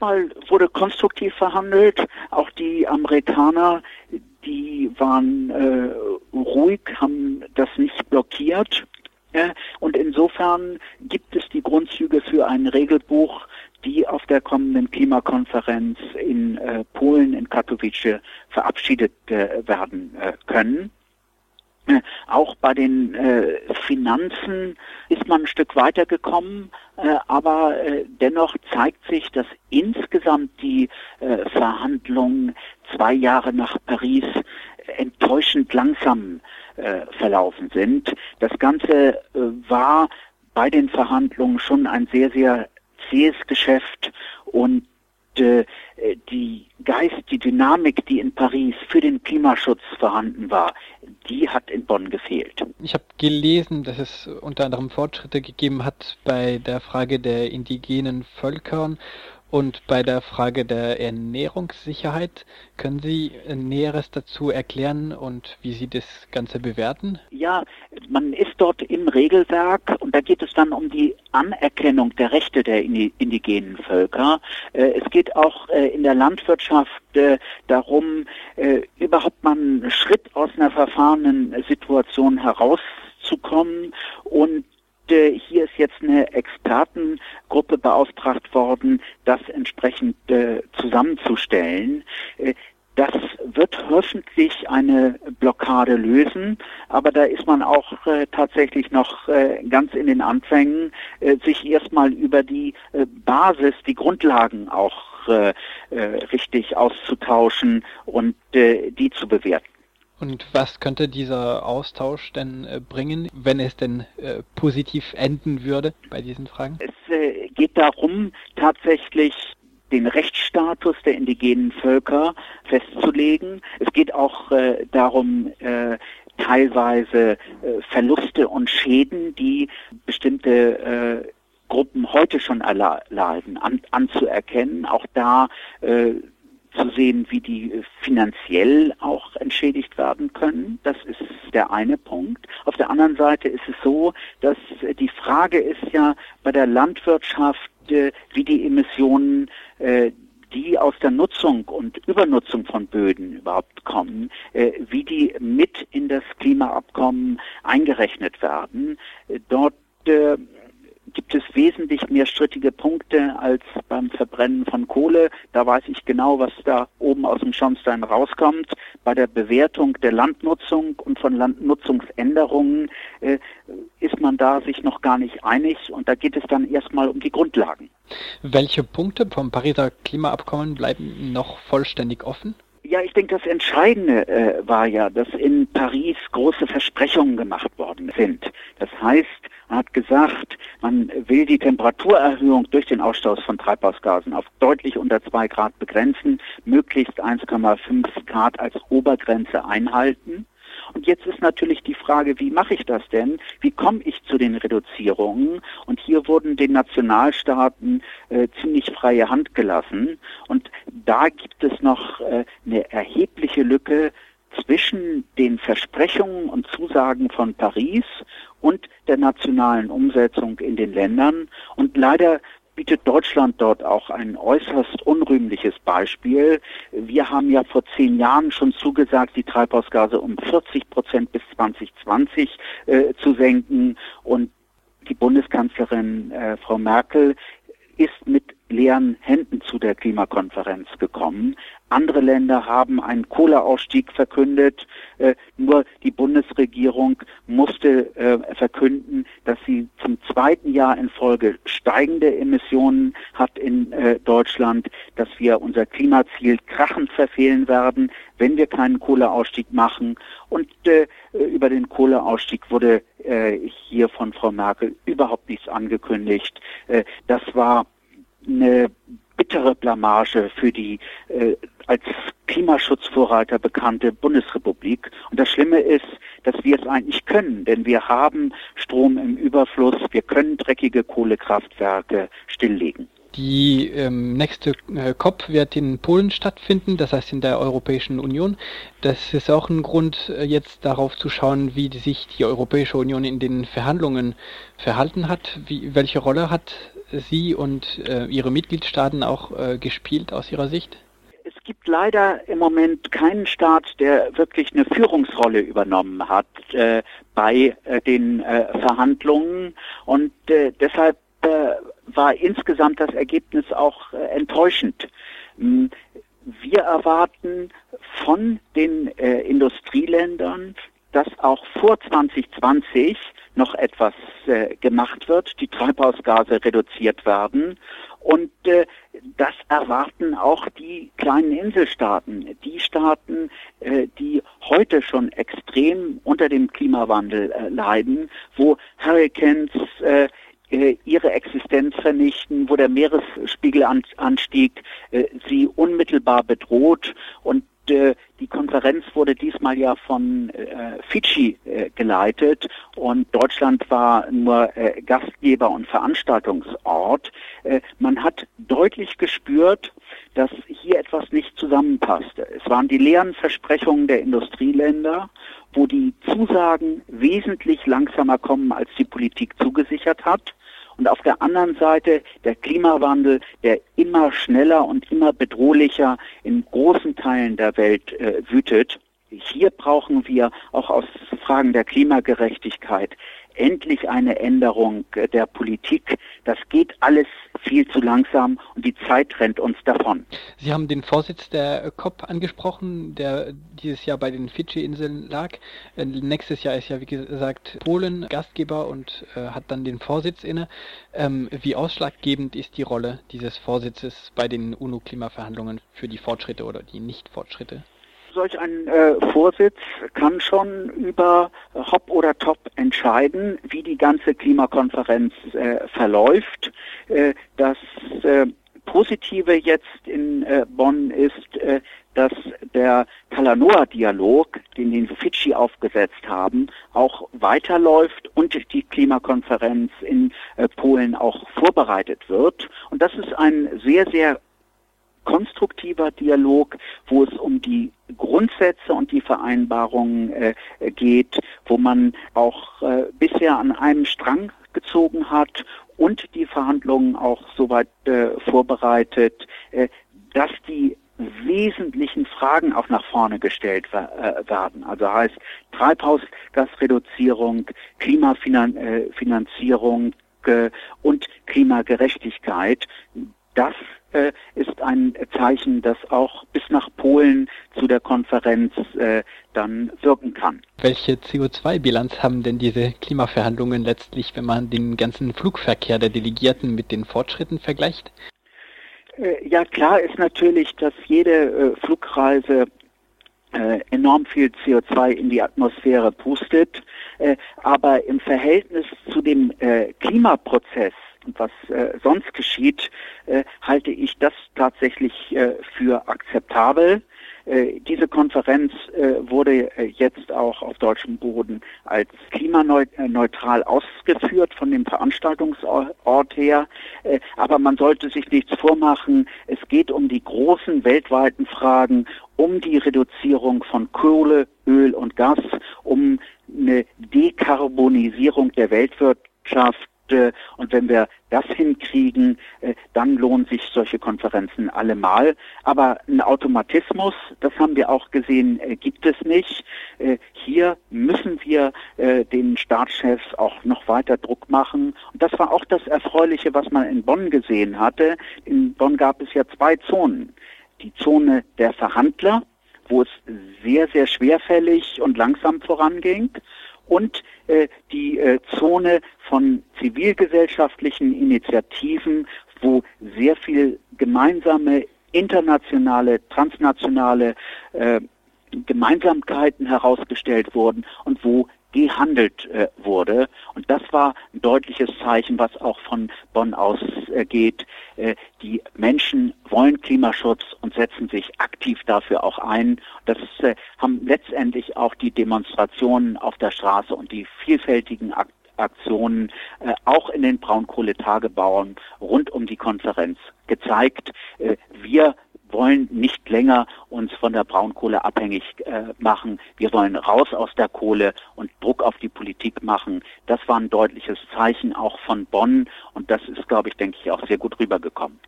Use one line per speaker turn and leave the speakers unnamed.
erstmal wurde konstruktiv verhandelt. Auch die Amerikaner, die waren äh, ruhig, haben das nicht blockiert. Äh, und insofern gibt es die Grundzüge für ein Regelbuch, die auf der kommenden Klimakonferenz in äh, Polen, in Katowice, verabschiedet äh, werden äh, können. Auch bei den äh, Finanzen ist man ein Stück weitergekommen, äh, aber äh, dennoch zeigt sich, dass insgesamt die Verhandlungen zwei Jahre nach Paris enttäuschend langsam verlaufen sind. Das Ganze war bei den Verhandlungen schon ein sehr, sehr zähes Geschäft und äh, die Geist, die Dynamik, die in Paris für den Klimaschutz vorhanden war, die hat in Bonn gefehlt.
Ich habe gelesen, dass es unter anderem Fortschritte gegeben hat bei der Frage der indigenen Völkern und bei der Frage der Ernährungssicherheit, können Sie Näheres dazu erklären und wie Sie das Ganze bewerten?
Ja, man ist dort im Regelwerk und da geht es dann um die Anerkennung der Rechte der indigenen Völker. Äh, es geht auch äh, in der Landwirtschaft äh, darum, überhaupt mal einen Schritt aus einer verfahrenen Situation herauszukommen und hier ist jetzt eine Expertengruppe beauftragt worden, das entsprechend äh, zusammenzustellen. Äh, das wird hoffentlich eine Blockade lösen, aber da ist man auch äh, tatsächlich noch äh, ganz in den Anfängen, äh, sich erstmal über die äh, Basis, die Grundlagen auch richtig auszutauschen und die zu bewerten.
Und was könnte dieser Austausch denn äh, bringen, wenn es denn äh, positiv enden würde bei diesen Fragen?
Es äh, geht darum, tatsächlich den Rechtsstatus der indigenen Völker festzulegen. Es geht auch äh, darum, äh, teilweise Verluste und Schäden, die bestimmte Gruppen heute schon erleiden, an, anzuerkennen. Auch da zu sehen, wie die äh, finanziell auch entschädigt werden können. Das ist der eine Punkt. Auf der anderen Seite ist es so, dass äh, die Frage ist ja bei der Landwirtschaft, äh, wie die Emissionen die aus der Nutzung und Übernutzung von Böden überhaupt kommen, wie die mit in das Klimaabkommen eingerechnet werden. Dort wesentlich mehr strittige Punkte als beim Verbrennen von Kohle. Da weiß ich genau, was da oben aus dem Schornstein rauskommt. Bei der Bewertung der Landnutzung und von Landnutzungsänderungen äh, ist man da sich noch gar nicht einig und da geht es dann erstmal um die Grundlagen.
Welche Punkte vom Pariser Klimaabkommen bleiben noch vollständig offen?
Ja, ich denke, das Entscheidende äh, war ja, dass in Paris große Versprechungen gemacht worden sind. Das heißt, hat gesagt, man will die Temperaturerhöhung durch den Ausstoß von Treibhausgasen auf deutlich unter zwei Grad begrenzen, möglichst 1,5 Grad als Obergrenze einhalten. Und jetzt ist natürlich die Frage, wie mache ich das denn? Wie komme ich zu den Reduzierungen? Und hier wurden den Nationalstaaten äh, ziemlich freie Hand gelassen. Und da gibt es noch äh, eine erhebliche Lücke zwischen den Versprechungen und Zusagen von Paris und der nationalen Umsetzung in den Ländern. Und leider bietet Deutschland dort auch ein äußerst unrühmliches Beispiel. Wir haben ja vor zehn Jahren schon zugesagt, die Treibhausgase um 40 Prozent bis 2020 äh, zu senken. Und die Bundeskanzlerin äh, Frau Merkel ist mit leeren Händen zu der Klimakonferenz gekommen. Andere Länder haben einen Kohleausstieg verkündet. Äh, nur die Bundesregierung musste äh, verkünden, dass sie zum zweiten Jahr in Folge steigende Emissionen hat in äh, Deutschland, dass wir unser Klimaziel krachend verfehlen werden, wenn wir keinen Kohleausstieg machen. Und äh, über den Kohleausstieg wurde äh, hier von Frau Merkel überhaupt nichts angekündigt. Äh, das war eine bittere Blamage für die äh, als Klimaschutzvorreiter bekannte Bundesrepublik. Und das Schlimme ist, dass wir es eigentlich können, denn wir haben Strom im Überfluss, wir können dreckige Kohlekraftwerke stilllegen.
Die ähm, nächste äh, COP wird in Polen stattfinden, das heißt in der Europäischen Union. Das ist auch ein Grund, äh, jetzt darauf zu schauen, wie sich die Europäische Union in den Verhandlungen verhalten hat. Wie, welche Rolle hat Sie und äh, Ihre Mitgliedstaaten auch äh, gespielt aus Ihrer Sicht?
Es gibt leider im Moment keinen Staat, der wirklich eine Führungsrolle übernommen hat äh, bei äh, den äh, Verhandlungen und äh, deshalb war insgesamt das Ergebnis auch enttäuschend. Hm, wir erwarten von den Industrieländern, dass auch vor 2020 noch etwas äh, gemacht wird, die Treibhausgase reduziert werden. Und äh, das erwarten auch die kleinen Inselstaaten, die Staaten, äh, die heute schon extrem unter dem Klimawandel äh, leiden, wo Hurricanes äh, äh, ihre Existenz vernichten, wo der Meeresspiegelanstieg äh, sie unmittelbar bedroht und äh, die Konferenz wurde diesmal ja von äh, Fidschi äh, geleitet und Deutschland war nur äh, Gastgeber und Veranstaltungsort. Äh, man hat deutlich gespürt, dass hier etwas nicht zusammenpasste. Es waren die leeren Versprechungen der Industrieländer, wo die Zusagen wesentlich langsamer kommen, als die Politik zugesichert hat und auf der anderen Seite der Klimawandel, der immer schneller und immer bedrohlicher in großen Teilen der Welt äh, wütet. Hier brauchen wir auch aus Fragen der Klimagerechtigkeit endlich eine Änderung äh, der Politik. Das geht alles viel zu langsam und die Zeit rennt uns davon.
Sie haben den Vorsitz der COP angesprochen, der dieses Jahr bei den Fidschi-Inseln lag. Äh, nächstes Jahr ist ja, wie gesagt, Polen Gastgeber und äh, hat dann den Vorsitz inne. Ähm, wie ausschlaggebend ist die Rolle dieses Vorsitzes bei den UNO-Klimaverhandlungen für die Fortschritte oder die Nicht-Fortschritte?
Solch ein äh, Vorsitz kann schon über Hop oder Top entscheiden, wie die ganze Klimakonferenz äh, verläuft. Äh, das äh, Positive jetzt in äh, Bonn ist, äh, dass der Talanoa-Dialog, den die Fidschi aufgesetzt haben, auch weiterläuft und die Klimakonferenz in Polen auch vorbereitet wird. Und das ist ein sehr, sehr konstruktiver Dialog, wo es um die Grundsätze und die Vereinbarungen äh, geht, wo man auch äh, bisher an einem Strang gezogen hat und die Verhandlungen auch soweit äh, vorbereitet, äh, dass die wesentlichen Fragen auch nach vorne gestellt äh, werden. Also heißt Treibhausgasreduzierung, Klimafinanzierung äh, und Klimagerechtigkeit. Das äh, ist ein Zeichen, das auch bis nach Polen zu der Konferenz äh, dann wirken kann.
Welche CO2-Bilanz haben denn diese Klimaverhandlungen letztlich, wenn man den ganzen Flugverkehr der Delegierten mit den Fortschritten vergleicht?
Äh, ja, klar ist natürlich, dass jede äh, Flugreise äh, enorm viel CO2 in die Atmosphäre pustet, äh, aber im Verhältnis zu dem Klimaprozess was äh, sonst geschieht, äh, halte ich das tatsächlich äh, für akzeptabel. Äh, diese Konferenz äh, wurde äh, jetzt auch auf deutschem Boden als klimaneutral ausgeführt von dem Veranstaltungsort her. Aber man sollte sich nichts vormachen. Es geht um die großen weltweiten Fragen, um die Reduzierung von Kohle, Öl und Gas, um eine Dekarbonisierung der Weltwirtschaft Produkte. Und wenn wir das hinkriegen, äh, dann lohnen sich solche Konferenzen allemal. Aber ein Automatismus, das haben wir auch gesehen, äh, gibt es nicht. Äh, hier müssen wir den Staatschefs auch noch weiter Druck machen. Und das war auch das Erfreuliche, was man in Bonn gesehen hatte. In Bonn gab es ja zwei Zonen. Die Zone der Verhandler, wo es sehr, sehr schwerfällig und langsam voranging und äh, die äh, Zone von zivilgesellschaftlichen Initiativen, wo sehr viel gemeinsame internationale, transnationale äh, Gemeinsamkeiten herausgestellt wurden und wo gehandelt äh, wurde. Und das war ein deutliches Zeichen, was auch von Bonn ausgeht. Äh, die Menschen wollen Klimaschutz und setzen sich aktiv dafür auch ein. Das äh, haben letztendlich auch die Demonstrationen auf der Straße und die vielfältigen Ak Aktionen äh, auch in den Braunkohletagebauen rund um die Konferenz gezeigt. Äh, wir wollen nicht länger uns von der Braunkohle abhängig äh, machen, wir wollen raus aus der Kohle und Druck auf die Politik machen. Das war ein deutliches Zeichen auch von Bonn und das ist, glaube ich, denke ich, auch sehr gut rübergekommen.